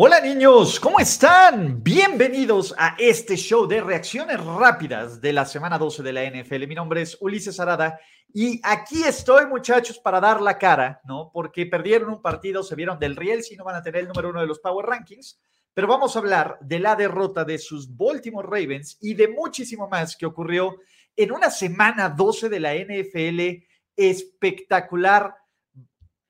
Hola niños, ¿cómo están? Bienvenidos a este show de reacciones rápidas de la semana 12 de la NFL. Mi nombre es Ulises Arada y aquí estoy muchachos para dar la cara, ¿no? Porque perdieron un partido, se vieron del riel, si no van a tener el número uno de los Power Rankings, pero vamos a hablar de la derrota de sus Baltimore Ravens y de muchísimo más que ocurrió en una semana 12 de la NFL espectacular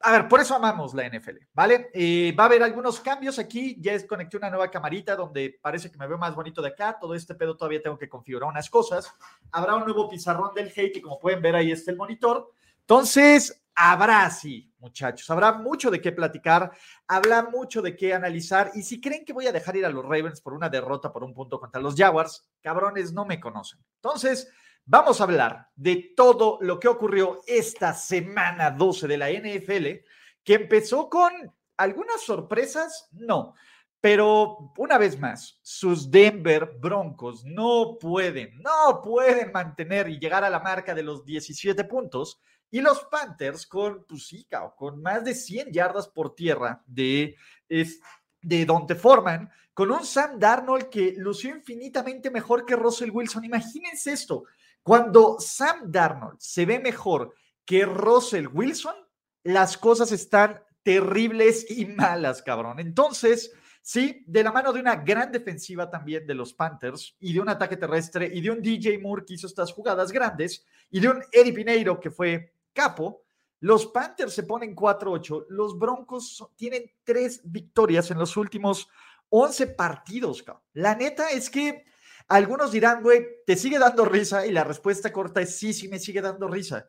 a ver, por eso amamos la NFL, ¿vale? Eh, va a haber algunos cambios aquí. Ya desconecté una nueva camarita donde parece que me veo más bonito de acá. Todo este pedo todavía tengo que configurar unas cosas. Habrá un nuevo pizarrón del hate y como pueden ver ahí está el monitor. Entonces, habrá sí, muchachos. Habrá mucho de qué platicar. Habrá mucho de qué analizar. Y si creen que voy a dejar ir a los Ravens por una derrota por un punto contra los Jaguars, cabrones, no me conocen. Entonces, Vamos a hablar de todo lo que ocurrió esta semana 12 de la NFL, que empezó con algunas sorpresas, no, pero una vez más, sus Denver Broncos no pueden, no pueden mantener y llegar a la marca de los 17 puntos. Y los Panthers con, pues con más de 100 yardas por tierra de, de donde forman, con un Sam Darnold que lució infinitamente mejor que Russell Wilson. Imagínense esto, cuando Sam Darnold se ve mejor que Russell Wilson, las cosas están terribles y malas, cabrón. Entonces, sí, de la mano de una gran defensiva también de los Panthers y de un ataque terrestre y de un DJ Moore que hizo estas jugadas grandes y de un Eddie Pineiro que fue capo, los Panthers se ponen 4-8. Los Broncos tienen tres victorias en los últimos 11 partidos. Cabrón. La neta es que algunos dirán, güey, ¿te sigue dando risa? Y la respuesta corta es sí, sí me sigue dando risa.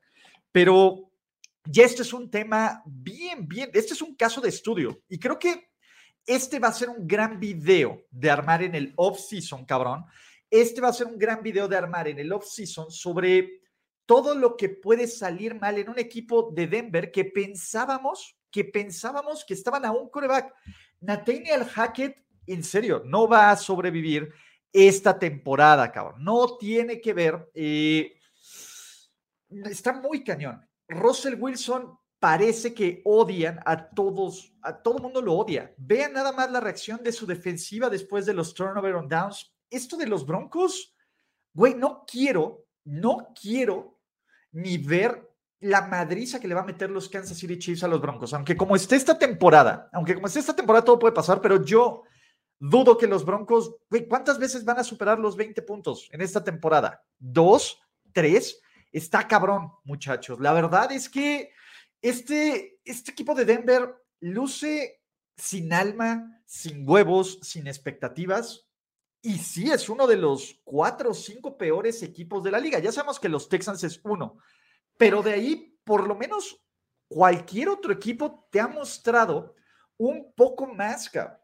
Pero ya este es un tema bien, bien, este es un caso de estudio. Y creo que este va a ser un gran video de armar en el off-season, cabrón. Este va a ser un gran video de armar en el off-season sobre todo lo que puede salir mal en un equipo de Denver que pensábamos, que pensábamos que estaban a un coreback. Nathaniel Hackett, en serio, no va a sobrevivir esta temporada, cabrón. No tiene que ver. Eh, está muy cañón. Russell Wilson parece que odian a todos, a todo mundo lo odia. Vean nada más la reacción de su defensiva después de los turnover on downs. Esto de los Broncos, güey, no quiero, no quiero ni ver la madriza que le va a meter los Kansas City Chiefs a los Broncos. Aunque como esté esta temporada, aunque como esté esta temporada todo puede pasar, pero yo Dudo que los Broncos, ¿cuántas veces van a superar los 20 puntos en esta temporada? ¿Dos? ¿Tres? Está cabrón, muchachos. La verdad es que este, este equipo de Denver luce sin alma, sin huevos, sin expectativas. Y sí es uno de los cuatro o cinco peores equipos de la liga. Ya sabemos que los Texans es uno, pero de ahí, por lo menos, cualquier otro equipo te ha mostrado un poco más, cabrón.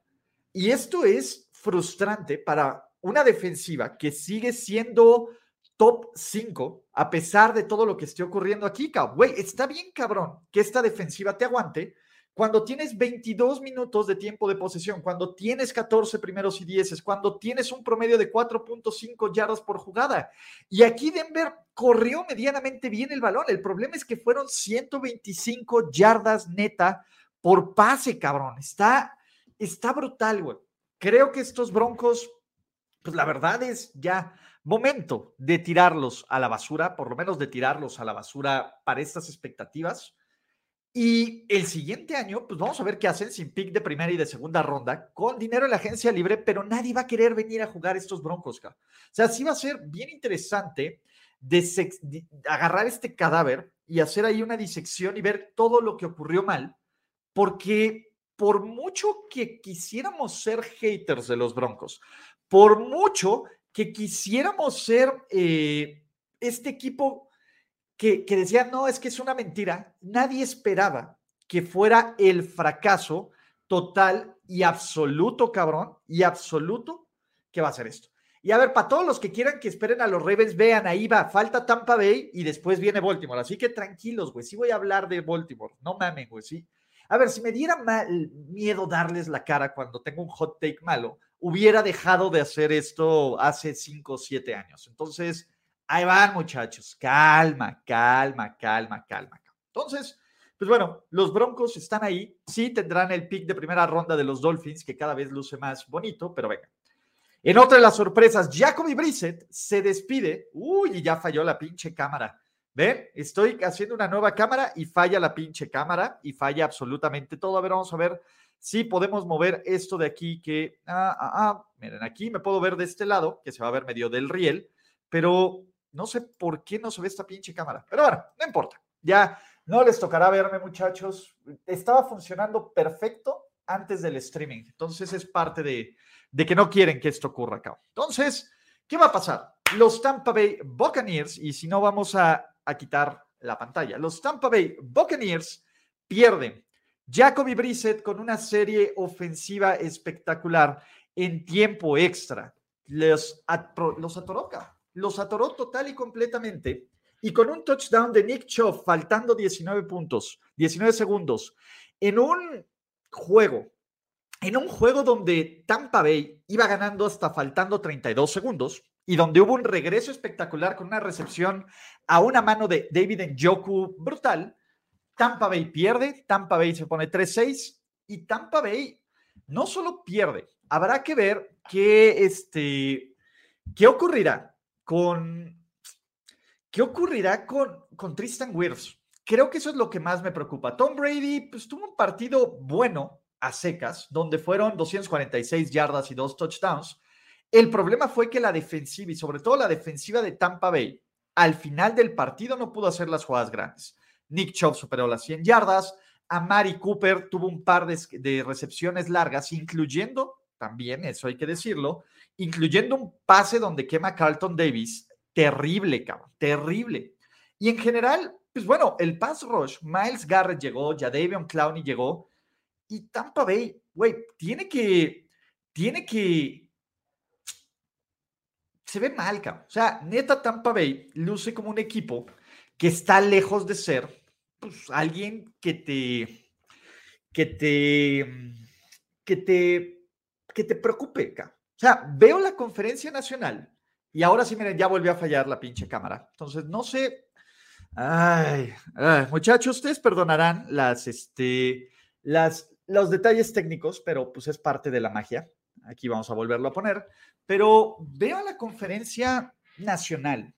Y esto es frustrante para una defensiva que sigue siendo top 5 a pesar de todo lo que esté ocurriendo aquí. Güey, está bien, cabrón, que esta defensiva te aguante cuando tienes 22 minutos de tiempo de posesión, cuando tienes 14 primeros y 10, cuando tienes un promedio de 4.5 yardas por jugada. Y aquí Denver corrió medianamente bien el balón. El problema es que fueron 125 yardas neta por pase, cabrón. Está está brutal, güey. Creo que estos Broncos, pues la verdad es ya momento de tirarlos a la basura, por lo menos de tirarlos a la basura para estas expectativas. Y el siguiente año, pues vamos a ver qué hacen sin pick de primera y de segunda ronda, con dinero en la agencia libre, pero nadie va a querer venir a jugar estos Broncos. O sea, sí va a ser bien interesante de agarrar este cadáver y hacer ahí una disección y ver todo lo que ocurrió mal, porque por mucho que quisiéramos ser haters de los Broncos, por mucho que quisiéramos ser eh, este equipo que, decía, no, es que es una mentira, nadie esperaba que fuera el fracaso total y absoluto, cabrón, y absoluto que va a ser esto. Y a ver, para todos los que quieran que esperen a los Ravens, vean, ahí va, falta Tampa Bay y después viene Baltimore. Así que tranquilos, güey, sí voy a hablar de Baltimore, no mamen, güey, sí. A ver, si me diera miedo darles la cara cuando tengo un hot take malo, hubiera dejado de hacer esto hace cinco o siete años. Entonces, ahí van, muchachos, calma, calma, calma, calma. Entonces, pues bueno, los Broncos están ahí, sí tendrán el pick de primera ronda de los Dolphins, que cada vez luce más bonito, pero venga, en otra de las sorpresas, Jacoby Brissett se despide. Uy, y ya falló la pinche cámara. ¿Ven? Estoy haciendo una nueva cámara y falla la pinche cámara y falla absolutamente todo. A ver, vamos a ver si podemos mover esto de aquí que... Ah, ah, ah. Miren, aquí me puedo ver de este lado, que se va a ver medio del riel, pero no sé por qué no se ve esta pinche cámara. Pero bueno, no importa. Ya no les tocará verme, muchachos. Estaba funcionando perfecto antes del streaming. Entonces es parte de, de que no quieren que esto ocurra acá. Entonces, ¿qué va a pasar? Los Tampa Bay Buccaneers, y si no vamos a, quitar la pantalla, los Tampa Bay Buccaneers pierden. Jacoby Brissett con una serie ofensiva espectacular en tiempo extra. Los, los atoró, los atoró total y completamente. Y con un touchdown de Nick Chubb faltando 19 puntos, 19 segundos, en un juego en un juego donde Tampa Bay iba ganando hasta faltando 32 segundos y donde hubo un regreso espectacular con una recepción a una mano de David Njoku brutal, Tampa Bay pierde, Tampa Bay se pone 3-6 y Tampa Bay no solo pierde, habrá que ver qué, este, qué ocurrirá con qué ocurrirá con, con Tristan Wirfs. Creo que eso es lo que más me preocupa. Tom Brady pues, tuvo un partido bueno, a secas, donde fueron 246 yardas y dos touchdowns. El problema fue que la defensiva y sobre todo la defensiva de Tampa Bay al final del partido no pudo hacer las jugadas grandes. Nick Chubb superó las 100 yardas, Amari Cooper tuvo un par de, recepciones largas, incluyendo, también eso hay que decirlo, incluyendo un pase donde quema Carlton Davis. Terrible, cabrón, terrible. Y en general, pues bueno, el pass rush, Miles Garrett llegó, Jadavion Clowney llegó, y Tampa Bay, güey, tiene que, tiene que, se ve mal, cabrón. O sea, neta Tampa Bay luce como un equipo que está lejos de ser, pues, alguien que te, que te, que te, que te preocupe. O sea, veo la conferencia nacional y ahora sí, miren, ya volvió a fallar la pinche cámara. Entonces, no sé. Ay, ay, muchachos, ustedes perdonarán las, este, las, los detalles técnicos, pero pues es parte de la magia. Aquí vamos a volverlo a poner. Pero veo a la conferencia nacional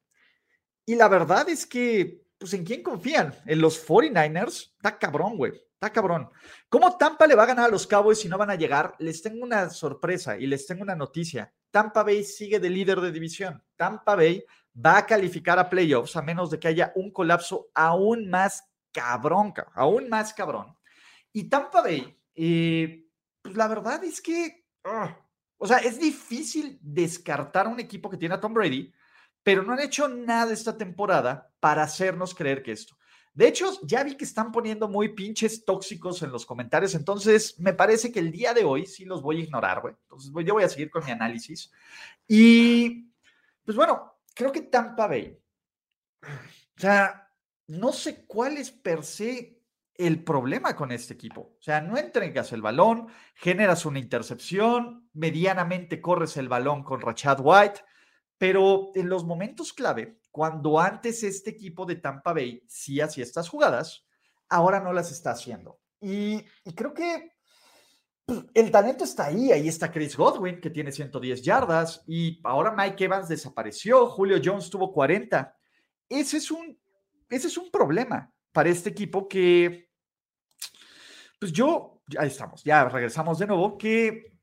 y la verdad es que, pues, ¿en quién confían? En los 49ers. Está cabrón, güey. Está cabrón. ¿Cómo Tampa le va a ganar a los Cowboys si no van a llegar? Les tengo una sorpresa y les tengo una noticia. Tampa Bay sigue de líder de división. Tampa Bay va a calificar a playoffs a menos de que haya un colapso aún más cabrón, aún más cabrón. Y Tampa Bay eh, pues la verdad es que, o sea, es difícil descartar un equipo que tiene a Tom Brady, pero no han hecho nada esta temporada para hacernos creer que esto. De hecho, ya vi que están poniendo muy pinches tóxicos en los comentarios, entonces me parece que el día de hoy sí los voy a ignorar, güey. Entonces yo voy a seguir con mi análisis. Y, pues bueno, creo que Tampa Bay, o sea, no sé cuál es per se el problema con este equipo. O sea, no entregas el balón, generas una intercepción, medianamente corres el balón con Rachad White, pero en los momentos clave, cuando antes este equipo de Tampa Bay sí hacía estas jugadas, ahora no las está haciendo. Y, creo que pues, el talento está ahí. Ahí está Chris Godwin, que tiene 110 yardas, y ahora Mike Evans desapareció, Julio Jones tuvo 40. Ese es un, ese es un problema para este equipo que pues yo, ahí estamos, ya regresamos de nuevo, que,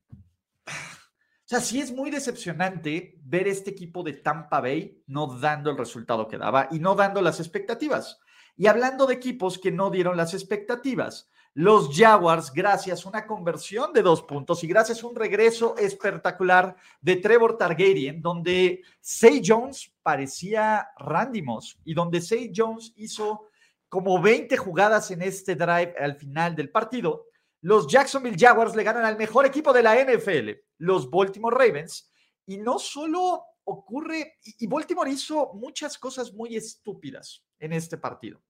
o sea, sí es muy decepcionante ver este equipo de Tampa Bay no dando el resultado que daba y no dando las expectativas. Y hablando de equipos que no dieron las expectativas, los Jaguars, gracias a una conversión de dos puntos y gracias a un regreso espectacular de Trevor Targaryen, donde Say Jones parecía Randy Moss y donde Say Jones hizo como 20 jugadas en este drive al final del partido, los Jacksonville Jaguars le ganan al mejor equipo de la NFL, los Baltimore Ravens, y no solo ocurre, y Baltimore hizo muchas cosas muy estúpidas en este partido.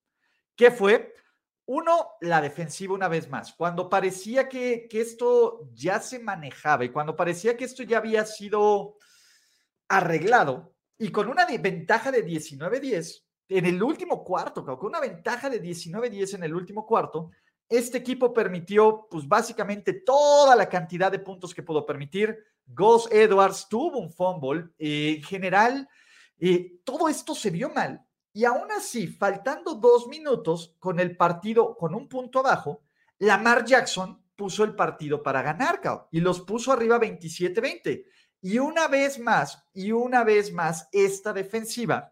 ¿Qué fue? Uno, la defensiva una vez más. Cuando parecía que, que, esto ya se manejaba y cuando parecía que esto ya había sido arreglado y con una ventaja de 19-10 en el último cuarto, con una ventaja de 19-10 en el último cuarto, este equipo permitió pues básicamente toda la cantidad de puntos que pudo permitir. Gus Edwards tuvo un fumble. Eh, en general, eh, todo esto se vio mal y aún así, faltando dos minutos con el partido con un punto abajo, Lamar Jackson puso el partido para ganar, y los puso arriba 27-20. Y una vez más, y una vez más, esta defensiva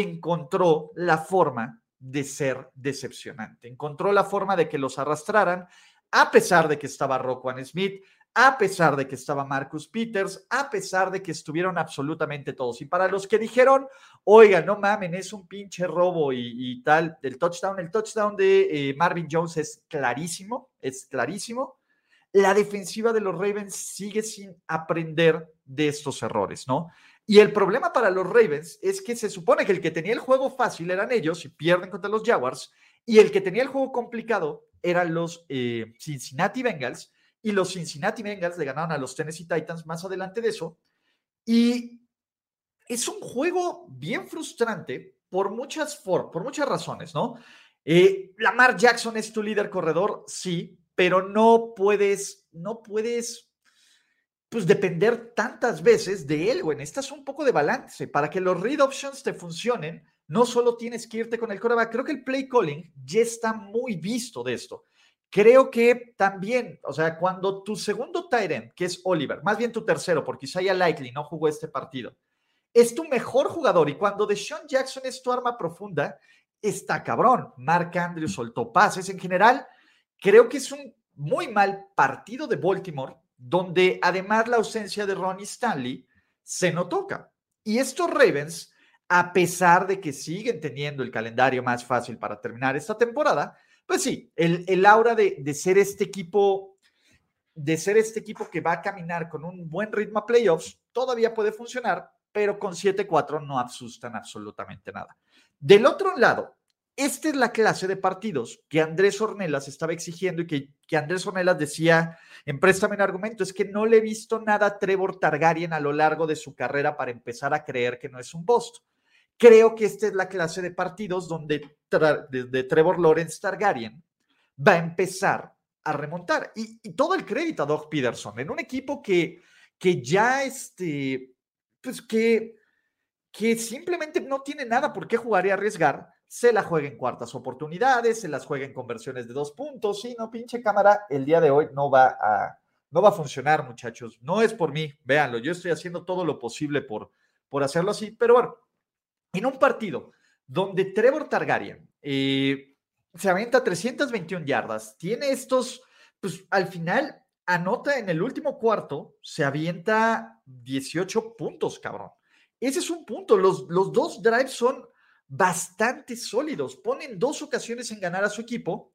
encontró la forma de ser decepcionante. Encontró la forma de que los arrastraran, a pesar de que estaba Roquan Smith, a pesar de que estaba Marcus Peters, a pesar de que estuvieron absolutamente todos. Y para los que dijeron, oiga, no mamen, es un pinche robo y, tal, el touchdown, el touchdown de eh, Marvin Jones es clarísimo, es clarísimo. La defensiva de los Ravens sigue sin aprender de estos errores, ¿no? Y el problema para los Ravens es que se supone que el que tenía el juego fácil eran ellos y pierden contra los Jaguars, y el que tenía el juego complicado eran los eh, Cincinnati Bengals, y los Cincinnati Bengals le ganaron a los Tennessee Titans más adelante de eso. Y es un juego bien frustrante por muchas, por, muchas razones, ¿no? Eh, Lamar Jackson es tu líder corredor, sí, pero no puedes, no puedes, pues depender tantas veces de él, güey. Necesitas un poco de balance para que los read options te funcionen. No solo tienes que irte con el coreback. Creo que el play calling ya está muy visto de esto. Creo que también, o sea, cuando tu segundo Tyrant, que es Oliver, más bien tu tercero, porque Isaiah Likely no jugó este partido, es tu mejor jugador y cuando Deshaun Jackson es tu arma profunda, está cabrón. Mark Andrews soltó pases. En general, creo que es un muy mal partido de Baltimore, donde además la ausencia de Ronnie Stanley se toca. Y estos Ravens, a pesar de que siguen teniendo el calendario más fácil para terminar esta temporada, pues sí, el, aura de, ser este equipo, de ser este equipo que va a caminar con un buen ritmo a playoffs, todavía puede funcionar, pero con 7-4 no asustan absolutamente nada. Del otro lado, esta es la clase de partidos que Andrés Ornelas estaba exigiendo y que, que Andrés Ornelas decía en Préstame en Argumento, es que no le he visto nada a Trevor Targaryen a lo largo de su carrera para empezar a creer que no es un Boston. Creo que esta es la clase de partidos donde de, Trevor Lawrence Targaryen va a empezar a remontar. Y, todo el crédito a Doug Peterson en un equipo que, que ya, este, pues que, que simplemente no tiene nada por qué jugar y arriesgar. Se la juega en cuartas oportunidades, se las juega en conversiones de dos puntos. Y no, pinche cámara, el día de hoy no va a, no va a funcionar, muchachos. No es por mí, véanlo. Yo estoy haciendo todo lo posible por, por hacerlo así, pero bueno, en un partido donde Trevor Targaryen eh, se avienta 321 yardas, tiene estos, pues al final anota en el último cuarto, se avienta 18 puntos, cabrón. Ese es un punto. Los, los dos drives son bastante sólidos. Ponen dos ocasiones en ganar a su equipo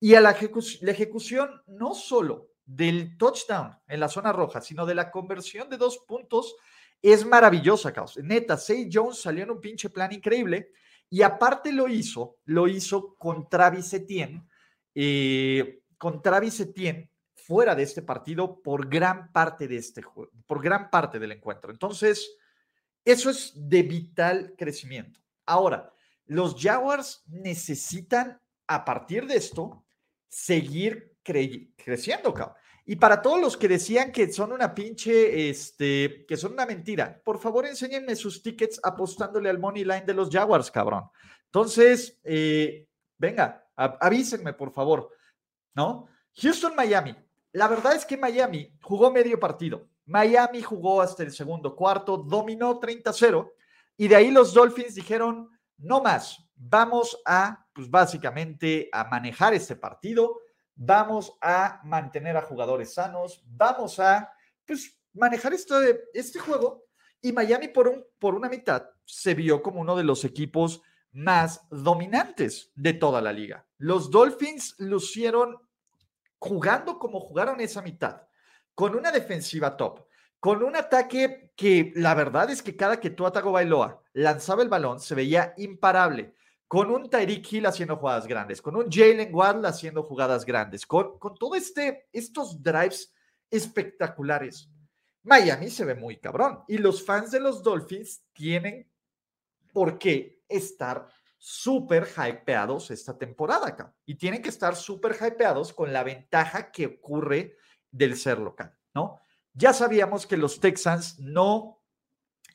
y a la, la ejecución no solo del touchdown en la zona roja, sino de la conversión de dos puntos es maravillosa, Caos. Neta, Say Jones salió en un pinche plan increíble y aparte lo hizo, lo hizo con Travis Etienne, eh, con Travis Etienne fuera de este partido por gran parte de este juego, por gran parte del encuentro. Entonces, eso es de vital crecimiento. Ahora, los Jaguars necesitan, a partir de esto, seguir creciendo, cabrón. Y para todos los que decían que son una pinche, este, que son una mentira, por favor enséñenme sus tickets apostándole al money line de los Jaguars, cabrón. Entonces, eh, venga, avísenme, por favor, ¿no? Houston, Miami. La verdad es que Miami jugó medio partido. Miami jugó hasta el segundo cuarto, dominó 30-0 y de ahí los Dolphins dijeron, no más, vamos a, pues básicamente, a manejar este partido vamos a mantener a jugadores sanos, vamos a pues, manejar este, este juego. Y Miami por, un, por una mitad se vio como uno de los equipos más dominantes de toda la liga. Los Dolphins lucieron jugando como jugaron esa mitad, con una defensiva top, con un ataque que la verdad es que cada que tú Bailoa lanzaba el balón se veía imparable, con un Tyreek Hill haciendo jugadas grandes, con un Jalen Waddle haciendo jugadas grandes, con, con todo este, estos drives espectaculares. Miami se ve muy cabrón y los fans de los Dolphins tienen por qué estar súper hypeados esta temporada acá. Y tienen que estar súper hypeados con la ventaja que ocurre del ser local, ¿no? Ya sabíamos que los Texans no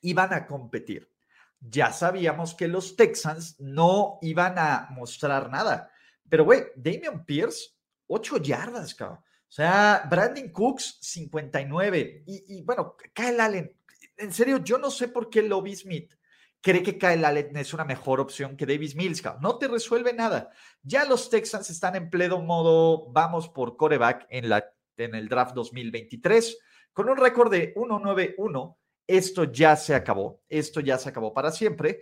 iban a competir. Ya sabíamos que los Texans no iban a mostrar nada. Pero, güey, Damian Pierce, 8 yardas, cabrón. O sea, Brandon Cooks, 59. Y, y bueno, Kyle Allen, en serio, yo no sé por qué Lobby Smith cree que Kyle Allen es una mejor opción que Davis Mills. No te resuelve nada. Ya los Texans están en pleno modo, vamos por coreback en, la, en el draft 2023, con un récord de 1-9-1. Esto ya se acabó. Esto ya se acabó para siempre.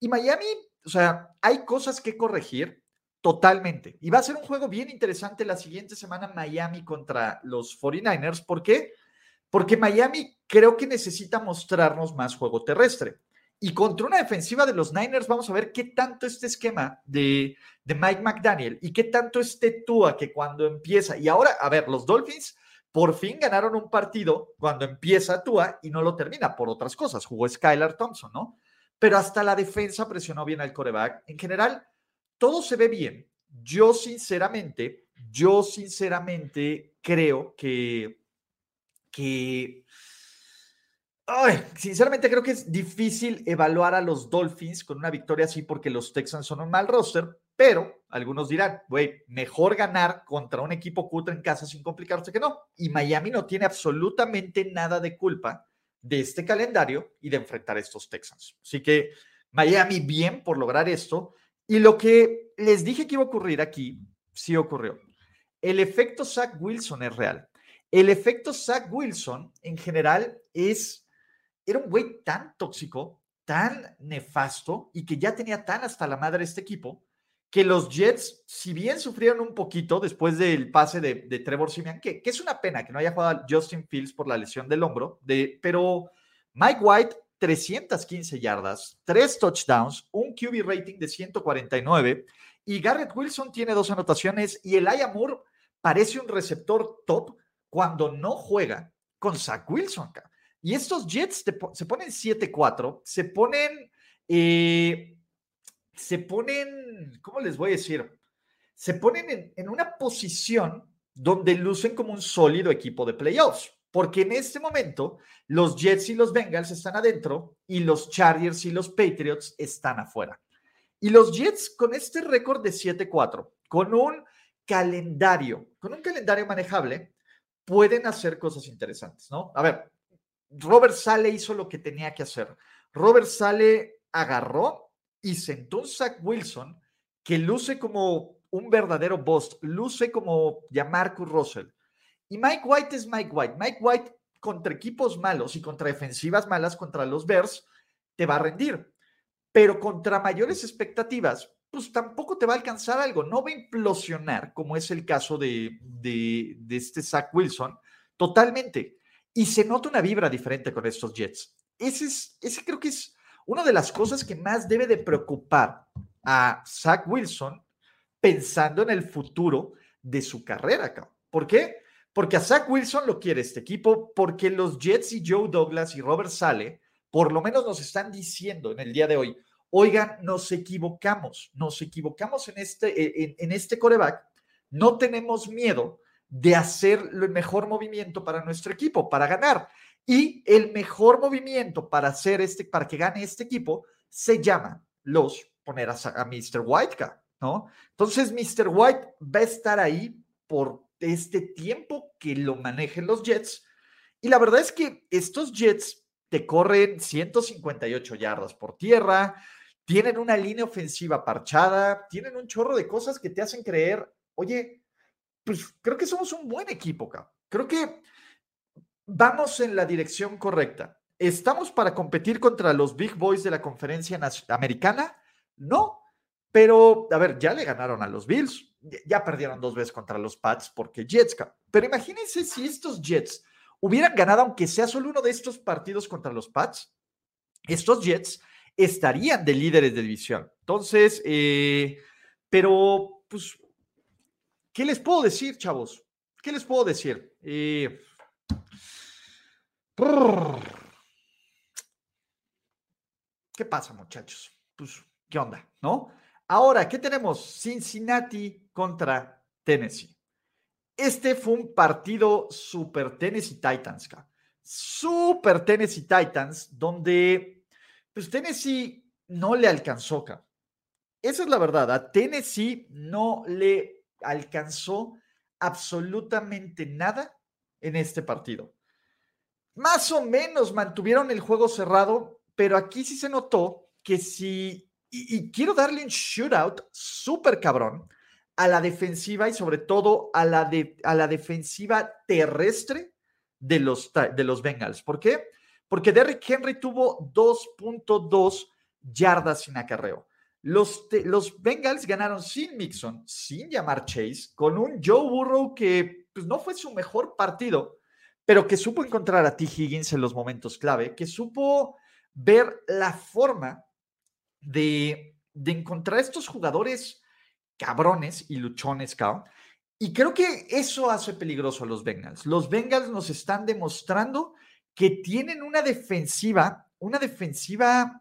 Y Miami, o sea, hay cosas que corregir totalmente. Y va a ser un juego bien interesante la siguiente semana Miami contra los 49ers. ¿Por qué? Porque Miami creo que necesita mostrarnos más juego terrestre. Y contra una defensiva de los Niners, vamos a ver qué tanto este esquema de, Mike McDaniel y qué tanto este Tua que cuando empieza. Y ahora, a ver, los Dolphins por fin ganaron un partido cuando empieza Tua y no lo termina por otras cosas. Jugó Skylar Thompson, ¿no? Pero hasta la defensa presionó bien al coreback. En general, todo se ve bien. Yo, sinceramente, yo sinceramente creo que, que sinceramente creo que es difícil evaluar a los Dolphins con una victoria así porque los Texans son un mal roster, pero algunos dirán, güey, mejor ganar contra un equipo cutre en casa sin complicarse que no. Y Miami no tiene absolutamente nada de culpa de este calendario y de enfrentar a estos Texans. Así que Miami bien por lograr esto. Y lo que les dije que iba a ocurrir aquí, sí ocurrió. El efecto Zach Wilson es real. El efecto Zach Wilson en general es era un güey tan tóxico, tan nefasto y que ya tenía tan hasta la madre este equipo que los Jets, si bien sufrieron un poquito después del pase de, Trevor Simeon, que, es una pena que no haya jugado Justin Fields por la lesión del hombro, de, pero Mike White, 315 yardas, tres touchdowns, un QB rating de 149 y Garrett Wilson tiene dos anotaciones y el Moore parece un receptor top cuando no juega con Zach Wilson. Y estos Jets se ponen 7-4, se ponen, eh, se ponen, ¿cómo les voy a decir? Se ponen en, una posición donde lucen como un sólido equipo de playoffs, porque en este momento los Jets y los Bengals están adentro y los Chargers y los Patriots están afuera. Y los Jets con este récord de 7-4, con un calendario, con un calendario manejable, pueden hacer cosas interesantes, ¿no? A ver, Robert Sale hizo lo que tenía que hacer. Robert Sale agarró y sentó un Zach Wilson que luce como un verdadero boss, luce como Marcus Russell. Y Mike White es Mike White. Mike White contra equipos malos y contra defensivas malas, contra los Bears, te va a rendir. Pero contra mayores expectativas, pues tampoco te va a alcanzar algo. No va a implosionar, como es el caso de, de, de este Zach Wilson, totalmente y se nota una vibra diferente con estos Jets. Ese, es, ese creo que es una de las cosas que más debe de preocupar a Zach Wilson pensando en el futuro de su carrera. ¿Por qué? Porque a Zach Wilson lo quiere este equipo, porque los Jets y Joe Douglas y Robert Sale por lo menos nos están diciendo en el día de hoy, oigan, nos equivocamos, nos equivocamos en este, en, en este coreback, no tenemos miedo de hacer el mejor movimiento para nuestro equipo, para ganar. Y el mejor movimiento para hacer este, para que gane este equipo, se llama los poner a, Mr. White, ¿no? Entonces, Mr. White va a estar ahí por este tiempo que lo manejen los Jets. Y la verdad es que estos Jets te corren 158 yardas por tierra, tienen una línea ofensiva parchada, tienen un chorro de cosas que te hacen creer, oye, pues creo que somos un buen equipo, acá. Creo que vamos en la dirección correcta. ¿Estamos para competir contra los big boys de la conferencia americana? No, Pero, a ver, ya le ganaron a los Bills, ya perdieron dos veces contra los Pats porque Jets. Pero imagínense si estos Jets hubieran ganado, aunque sea solo uno de estos partidos contra los Pats, estos Jets estarían de líderes de división. Entonces, eh, pero, pues, ¿qué les puedo decir, chavos? ¿Qué les puedo decir? Eh, ¿Qué pasa, muchachos? Pues, ¿qué onda? ¿No? Ahora, ¿qué tenemos? Cincinnati contra Tennessee. Este fue un partido super Tennessee Titans, super Tennessee Titans, donde pues Tennessee no le alcanzó, Esa es la verdad, a Tennessee no le alcanzó absolutamente nada en este partido. Más o menos mantuvieron el juego cerrado, pero aquí sí se notó que si, y, quiero darle un shootout súper cabrón a la defensiva y sobre todo a la, de, a la defensiva terrestre de los, de los Bengals. ¿Por qué? Porque Derrick Henry tuvo 2.2 yardas sin acarreo. Los, los Bengals ganaron sin Mixon, sin llamar Chase, con un Joe Burrow que pues, no fue su mejor partido, pero que supo encontrar a T. Higgins en los momentos clave, que supo ver la forma de, de encontrar estos jugadores cabrones y luchones, cabrón. Y creo que eso hace peligroso a los Bengals. Los Bengals nos están demostrando que tienen una defensiva, una defensiva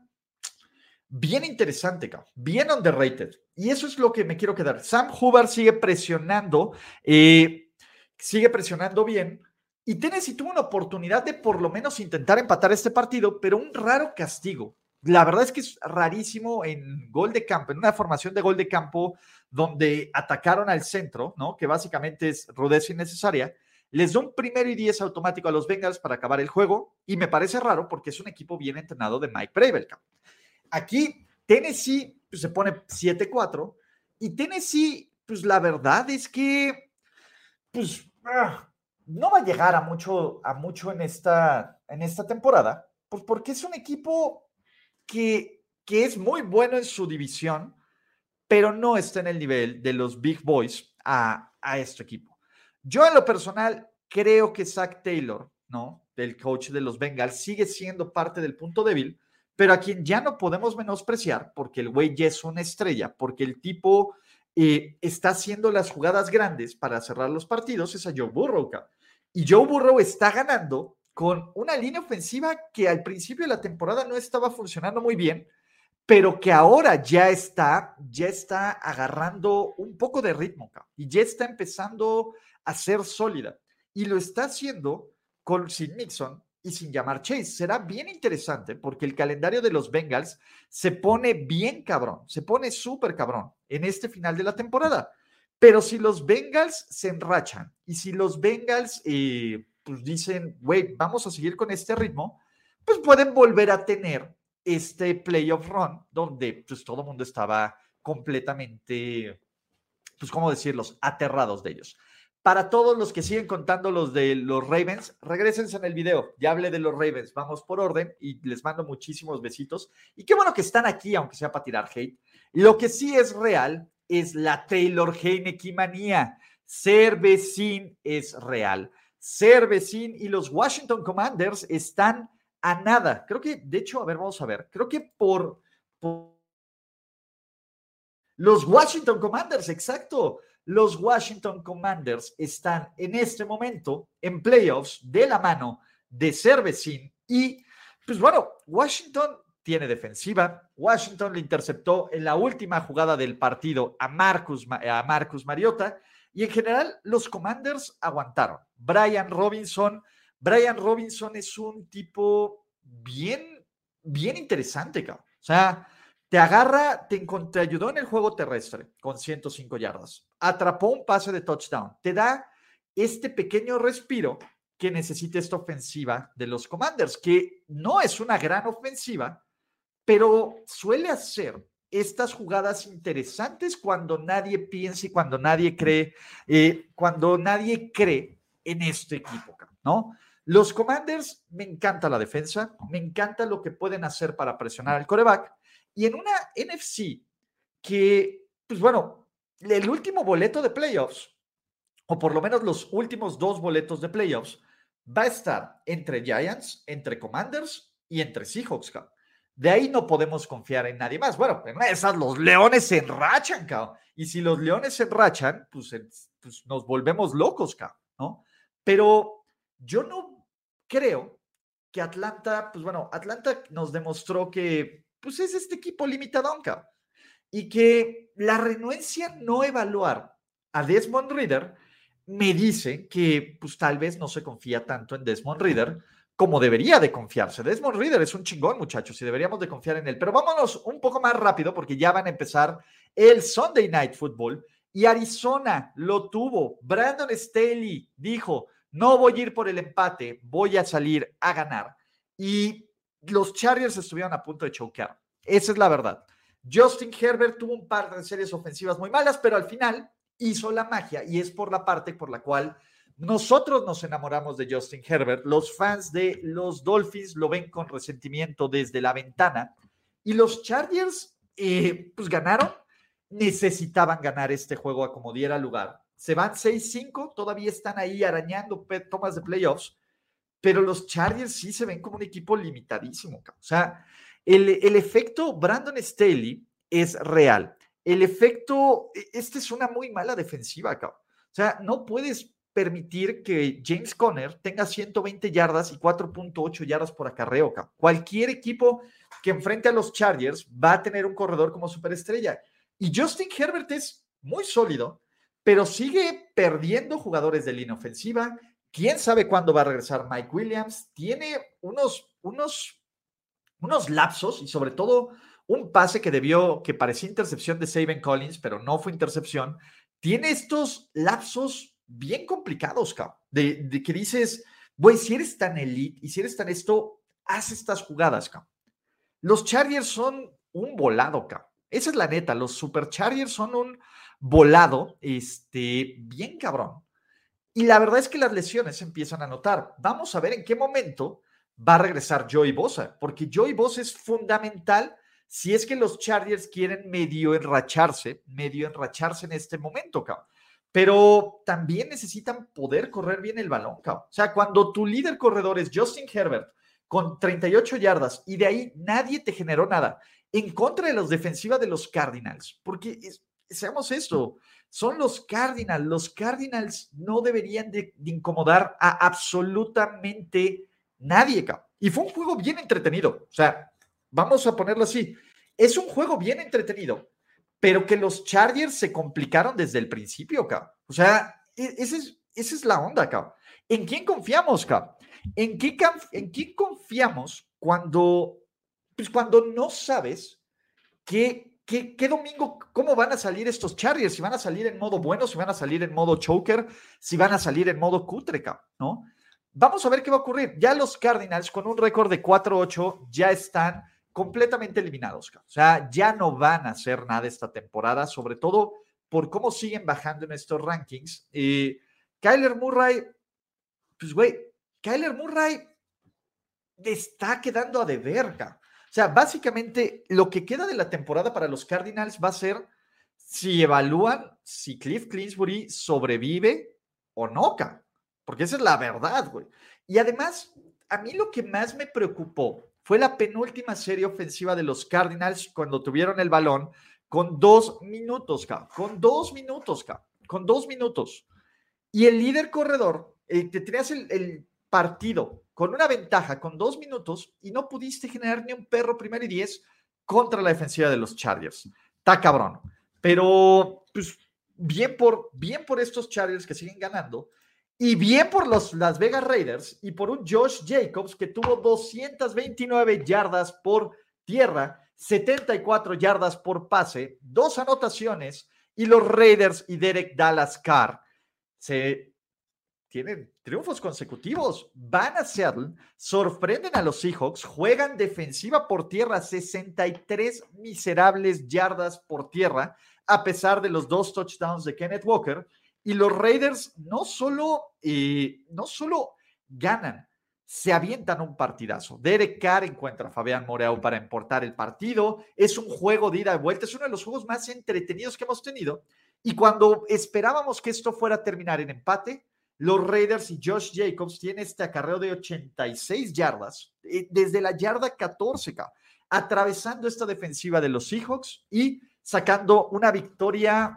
bien interesante, bien underrated. Y eso es lo que me quiero quedar. Sam Hubbard sigue presionando, eh, sigue presionando bien. Y Tennessee tuvo una oportunidad de por lo menos intentar empatar este partido, pero un raro castigo. La verdad es que es rarísimo en gol de campo, en una formación de gol de campo donde atacaron al centro, ¿no? Que básicamente es rudeza innecesaria. Les da un primero y diez automático a los Bengals para acabar el juego y me parece raro porque es un equipo bien entrenado de Mike Preble. Aquí Tennessee pues, se pone 7-4 y Tennessee, pues la verdad es que, pues, ah, no va a llegar a mucho, a mucho en, esta, en esta temporada, pues porque es un equipo que, que es muy bueno en su división, pero no está en el nivel de los Big Boys a, a este equipo. Yo en lo personal creo que Zach Taylor, ¿no? Del coach de los Bengals, sigue siendo parte del punto débil, pero a quien ya no podemos menospreciar, porque el güey ya es una estrella, porque el tipo eh, está haciendo las jugadas grandes para cerrar los partidos, es a Joe Burrow. Y Joe Burrow está ganando con una línea ofensiva que al principio de la temporada no estaba funcionando muy bien, pero que ahora ya está, ya está agarrando un poco de ritmo y ya está empezando a ser sólida. Y lo está haciendo con sin Nixon, y sin llamar Chase. Será bien interesante porque el calendario de los Bengals se pone bien cabrón, se pone súper cabrón en este final de la temporada. Pero si los Bengals se enrachan y si los Bengals eh, pues dicen, güey, vamos a seguir con este ritmo, pues pueden volver a tener este playoff run donde pues todo el mundo estaba completamente, pues, ¿cómo decirlos?, aterrados de ellos. Para todos los que siguen contando los de los Ravens, regresense en el video. Ya hablé de los Ravens. Vamos por orden y les mando muchísimos besitos. Y qué bueno que están aquí, aunque sea para tirar hate. Lo que sí es real es la Taylor Heineke manía. Ser vecino es real. Ser vecino y los Washington Commanders están a nada. Creo que, de hecho, a ver, vamos a ver. Creo que por, por... los Washington Commanders, exacto los Washington Commanders están en este momento en playoffs de la mano de Cervecin y pues bueno, Washington tiene defensiva. Washington le interceptó en la última jugada del partido a Marcus, a Marcus Mariota y en general los Commanders aguantaron. Brian Robinson, Brian Robinson es un tipo bien, bien interesante, cabrón. O sea, te agarra, te, te, ayudó en el juego terrestre con 105 yardas. Atrapó un pase de touchdown. Te da este pequeño respiro que necesita esta ofensiva de los Commanders, que no es una gran ofensiva, pero suele hacer estas jugadas interesantes cuando nadie piensa y cuando nadie cree, eh, cuando nadie cree en este equipo, ¿no? Los Commanders, me encanta la defensa, me encanta lo que pueden hacer para presionar al coreback, y en una NFC que, pues bueno, el último boleto de playoffs, o por lo menos los últimos dos boletos de playoffs, va a estar entre Giants, entre Commanders y entre Seahawks. De ahí no podemos confiar en nadie más. Bueno, en esas los leones se enrachan, cabrón. Y si los leones se enrachan, pues, pues nos volvemos locos, cabrón, ¿no? Pero yo no creo que Atlanta, pues bueno, Atlanta nos demostró que, pues es este equipo limitado, cabrón. Y que la renuencia no evaluar a Desmond Reader me dice que, pues tal vez no se confía tanto en Desmond Reader como debería de confiarse. Desmond Reader es un chingón, muchachos, y deberíamos de confiar en él. Pero vámonos un poco más rápido porque ya van a empezar el Sunday Night Football y Arizona lo tuvo. Brandon Staley dijo, no voy a ir por el empate, voy a salir a ganar. Y los Chargers estuvieron a punto de choquear. Esa es la verdad. Justin Herbert tuvo un par de series ofensivas muy malas, pero al final hizo la magia y es por la parte por la cual nosotros nos enamoramos de Justin Herbert, los fans de los Dolphins lo ven con resentimiento desde la ventana y los Chargers eh, pues ganaron, necesitaban ganar este juego a como diera lugar. Se van 6-5, todavía están ahí arañando tomas de playoffs, pero los Chargers sí se ven como un equipo limitadísimo. O sea, el, el efecto Brandon Staley es real. El efecto, e, esta es una muy mala defensiva, O sea, no puedes permitir que James Conner tenga 120 yardas y 4.8 yardas por acarreo. Cualquier equipo que enfrente a los Chargers va a tener un corredor como superestrella. Y Justin Herbert es muy sólido, pero sigue perdiendo jugadores de línea ofensiva. ¿Quién sabe cuándo va a regresar Mike Williams? Tiene unos, unos, unos lapsos y sobre todo un pase que debió, que parecía intercepción de Saban Collins, pero no fue intercepción. Tiene estos lapsos bien complicados, cabrón. De, que dices, güey, si eres tan elite y si eres tan esto, haz estas jugadas, cabrón. Los Chargers son un volado, cabrón. Esa es la neta, los Super Chargers son un volado, este, bien cabrón. Y la verdad es que las lesiones se empiezan a notar. Vamos a ver en qué momento va a regresar Joey Bosa, porque Joey Bosa es fundamental si es que los Chargers quieren medio enracharse, medio enracharse en este momento, cabrón pero también necesitan poder correr bien el balón, O sea, cuando tu líder corredor es Justin Herbert con 38 yardas y de ahí nadie te generó nada en contra de los defensivas de los Cardinals, porque seamos esto, son los Cardinals, los Cardinals no deberían de, incomodar a absolutamente nadie, Y fue un juego bien entretenido, o sea, vamos a ponerlo así, es un juego bien entretenido, pero que los Chargers se complicaron desde el principio, cabrón. O sea, e, esa es, la onda, cabrón. ¿En quién confiamos, cabrón? ¿En, qué, ¿En quién confiamos cuando, pues cuando no sabes qué, qué, qué domingo, cómo van a salir estos Chargers? Si van a salir en modo bueno, si van a salir en modo choker, si van a salir en modo cutre, cabrón, ¿no? Vamos a ver qué va a ocurrir. Ya los Cardinals con un récord de 4-8 ya están completamente eliminados. O sea, ya no van a hacer nada esta temporada, sobre todo por cómo siguen bajando en estos rankings. Y Kyler Murray, pues güey, Kyler Murray está quedando a deber. O sea, básicamente lo que queda de la temporada para los Cardinals va a ser si evalúan si Cliff Clinsbury sobrevive o no, porque esa es la verdad, güey. Y además, a mí lo que más me preocupó fue la penúltima serie ofensiva de los Cardinals cuando tuvieron el balón con dos minutos, con dos minutos, con dos minutos. Y el líder corredor, eh, te tenías el, partido con una ventaja, con dos minutos, y no pudiste generar ni un perro primero y diez contra la defensiva de los Chargers. Está cabrón. Pero, pues, bien por, bien por estos Chargers que siguen ganando. Y bien por los Las Vegas Raiders y por un Josh Jacobs que tuvo 229 yardas por tierra, 74 yardas por pase, dos anotaciones y los Raiders y Derek Dallas Carr se tienen triunfos consecutivos. Van a Seattle, sorprenden a los Seahawks, juegan defensiva por tierra, 63 miserables yardas por tierra, a pesar de los dos touchdowns de Kenneth Walker y los Raiders no solo, eh, no solo ganan, se avientan un partidazo. Derek Carr encuentra a Fabián Moreau para importar el partido. Es un juego de ida y vuelta, es uno de los juegos más entretenidos que hemos tenido. Y cuando esperábamos que esto fuera a terminar en empate, los Raiders y Josh Jacobs tienen este acarreo de 86 yardas, eh, desde la yarda 14, atravesando esta defensiva de los Seahawks y sacando una victoria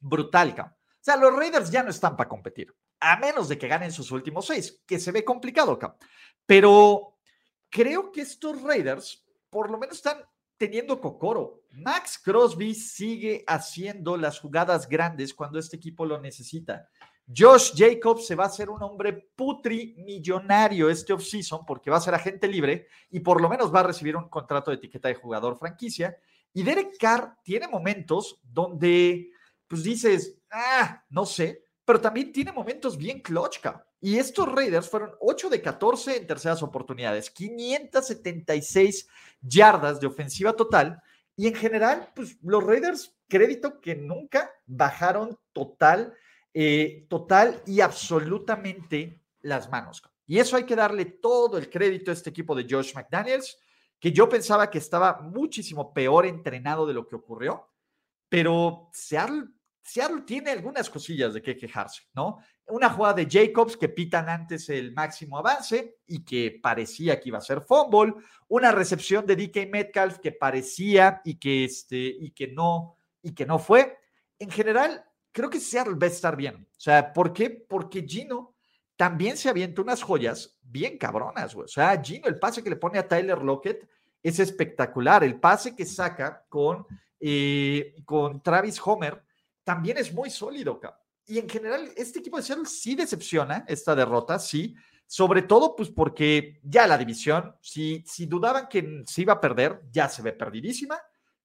brutal. Sea, los Raiders ya no están para competir a menos de que ganen sus últimos seis, que se ve complicado. Pero creo que estos Raiders por lo menos están teniendo cocoro. Max Crosby sigue haciendo las jugadas grandes cuando este equipo lo necesita. Josh Jacobs se va a hacer un hombre putri millonario este offseason porque va a ser agente libre y por lo menos va a recibir un contrato de etiqueta de jugador franquicia. Y Derek Carr tiene momentos donde, pues dices, ah, no sé, pero también tiene momentos bien clutch, Y estos Raiders fueron 8 de 14 en terceras oportunidades, 576 yardas de ofensiva total. Y en general, pues los Raiders, crédito que nunca bajaron total, eh, total y absolutamente las manos. Y eso hay que darle todo el crédito a este equipo de Josh McDaniels, que yo pensaba que estaba muchísimo peor entrenado de lo que ocurrió, pero Seattle Seattle tiene algunas cosillas de qué quejarse, ¿no? Una jugada de Jacobs que pitan antes el máximo avance y que parecía que iba a ser fumble, una recepción de DK Metcalf que parecía y que, este, y que, no, y que no fue. En general, creo que Seattle va a estar bien. O sea, ¿por qué? Porque Gino también se avienta unas joyas bien cabronas, güey. O sea, Gino, el pase que le pone a Tyler Lockett es espectacular. El pase que saca con, eh, con Travis Homer también es muy sólido. Y en general, este equipo de Seattle sí decepciona esta derrota, sí. Sobre todo, pues porque ya la división, si, si dudaban que se iba a perder, ya se ve perdidísima.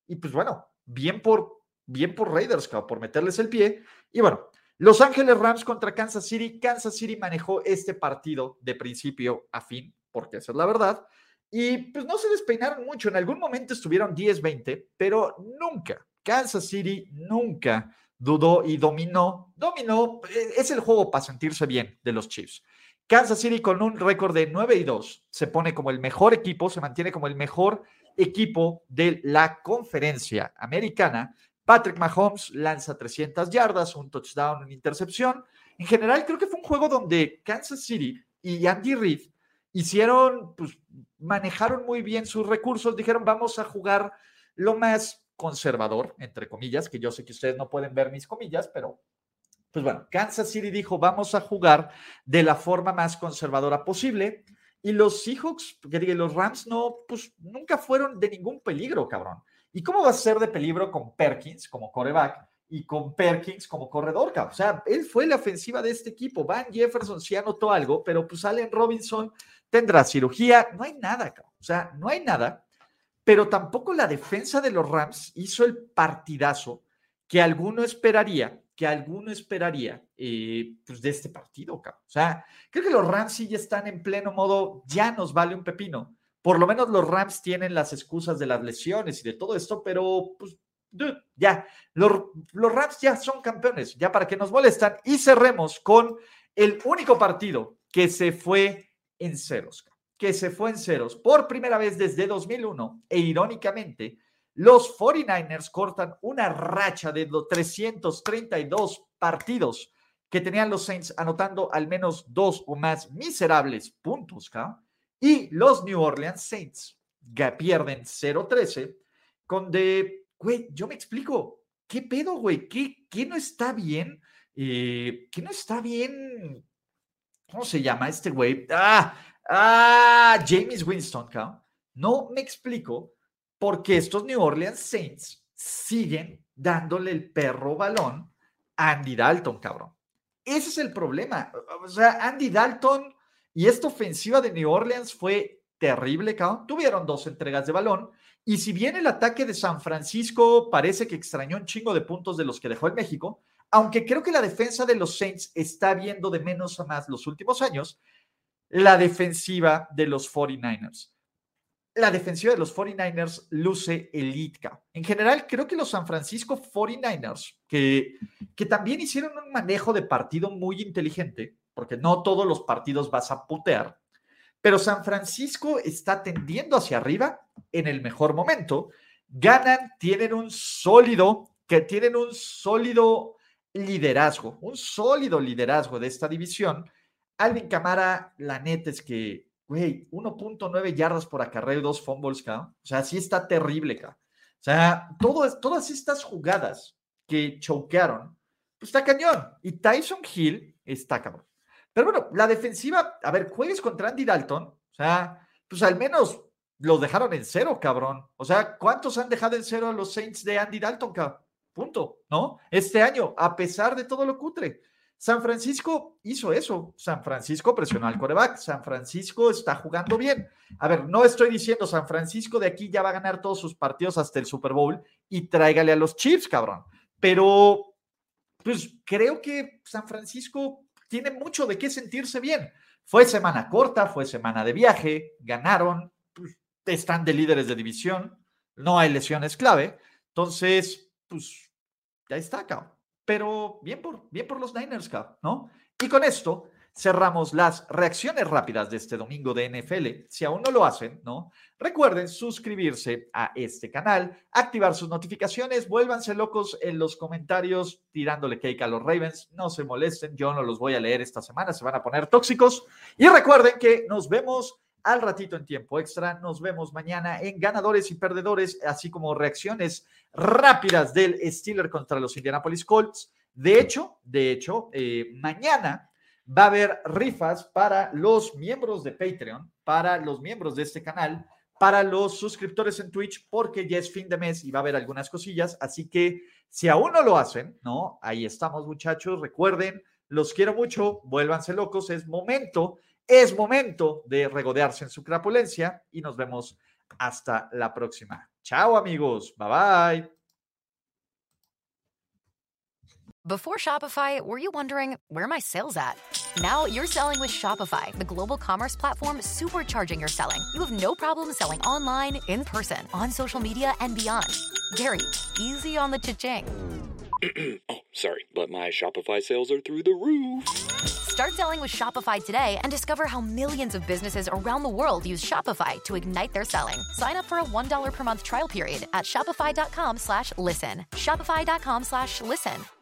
Y pues bueno, bien por, bien por Raiders, por meterles el pie. Y bueno, Los Ángeles Rams contra Kansas City. Kansas City manejó este partido de principio a fin, porque esa es la verdad. Y pues no se despeinaron mucho. En algún momento estuvieron 10-20, pero nunca, Kansas City nunca dudó y dominó. Dominó, eh, es el juego para sentirse bien de los Chiefs. Kansas City con un récord de 9 y 2 se pone como el mejor equipo, se mantiene como el mejor equipo de la conferencia americana. Patrick Mahomes lanza 300 yardas, un touchdown, una intercepción. En general, creo que fue un juego donde Kansas City y Andy Reid hicieron, pues manejaron muy bien sus recursos, dijeron, vamos a jugar lo más conservador, entre comillas, que yo sé que ustedes no pueden ver mis comillas, pero pues bueno, Kansas City dijo, vamos a jugar de la forma más conservadora posible. Y los Seahawks, que diga, los Rams no, pues nunca fueron de ningún peligro, cabrón. ¿Y cómo va a ser de peligro con Perkins como coreback y con Perkins como corredor, cabrón? O sea, él fue la ofensiva de este equipo. Van Jefferson sí anotó algo, pero pues Allen Robinson tendrá cirugía. No hay nada, cabrón. O sea, no hay nada pero tampoco la defensa de los Rams hizo el partidazo que alguno esperaría, que alguno esperaría eh, pues de este partido, O sea, creo que los Rams sí ya están en pleno modo, ya nos vale un pepino. Por lo menos los Rams tienen las excusas de las lesiones y de todo esto, pero pues ya, los, los Rams ya son campeones, ya para que nos molestan. Y cerremos con el único partido que se fue en ceros que se fue en ceros por primera vez desde 2001 e irónicamente los 49ers cortan una racha de 332 partidos que tenían los Saints anotando al menos dos o más miserables puntos, Y los New Orleans Saints que pierden 0-13 con de, güey, yo me explico, ¿qué pedo, güey? ¿Qué, ¿Qué, no está bien? Eh, ¿Qué no está bien? ¿Cómo se llama este güey? Ah, Ah, James Winston, cabrón. No me explico por qué estos New Orleans Saints siguen dándole el perro balón a Andy Dalton, cabrón. Ese es el problema. O sea, Andy Dalton y esta ofensiva de New Orleans fue terrible, cabrón. Tuvieron dos entregas de balón. Y si bien el ataque de San Francisco parece que extrañó un chingo de puntos de los que dejó el México, aunque creo que la defensa de los Saints está viendo de menos a más los últimos años, la defensiva de los 49ers. La defensiva de los 49ers luce elítica. En general, creo que los San Francisco 49ers, que, que también hicieron un manejo de partido muy inteligente, porque no todos los partidos vas a putear, pero San Francisco está tendiendo hacia arriba en el mejor momento. Ganan, tienen un sólido, que tienen un sólido liderazgo, un sólido liderazgo de esta división. Alvin Camara, la neta es que, güey, 1.9 yardas por acarreo, dos fumbles, O sea, sí está terrible, O sea, todas estas jugadas que choquearon, pues está cañón. Y Tyson Hill está cabrón. Pero bueno, la defensiva, a ver, juegues contra Andy Dalton, o sea, pues al menos los dejaron en cero, cabrón. O sea, ¿cuántos han dejado en cero a los Saints de Andy Dalton, cabrón? Punto, ¿no? Este año, a pesar de todo lo cutre. San Francisco hizo eso. San Francisco presionó al coreback. San Francisco está jugando bien. A ver, no estoy diciendo San Francisco de aquí ya va a ganar todos sus partidos hasta el Super Bowl y tráigale a los Chiefs, cabrón. Pero, pues creo que San Francisco tiene mucho de qué sentirse bien. Fue semana corta, fue semana de viaje, ganaron, pues, están de líderes de división, no hay lesiones clave. Entonces, pues ya está, cabrón. Pero bien por, bien por los Niners, ¿no? Y con esto cerramos las reacciones rápidas de este domingo de NFL. Si aún no lo hacen, ¿no? Recuerden suscribirse a este canal, activar sus notificaciones, vuélvanse locos en los comentarios tirándole cake a los Ravens. No se molesten, yo no los voy a leer esta semana, se van a poner tóxicos. Y recuerden que nos vemos al ratito en tiempo extra. Nos vemos mañana en ganadores y perdedores, así como reacciones rápidas del Steeler contra los Indianapolis Colts. De hecho, de hecho, eh, mañana va a haber rifas para los miembros de Patreon, para los miembros de este canal, para los suscriptores en Twitch, porque ya es fin de mes y va a haber algunas cosillas. Así que si aún no lo hacen, ¿no? Ahí estamos, muchachos. Recuerden, los quiero mucho, vuélvanse locos, es momento, es momento de regodearse en su crapulencia y nos vemos hasta la próxima. Chao, amigos. Bye bye. Before Shopify, were you wondering where my sales at? Now you're selling with Shopify, the global commerce platform supercharging your selling. You have no problem selling online, in person, on social media, and beyond. Gary, easy on the cha-ching. oh, sorry, but my Shopify sales are through the roof. Start selling with Shopify today and discover how millions of businesses around the world use Shopify to ignite their selling. Sign up for a $1 per month trial period at shopify.com slash listen. Shopify.com slash listen.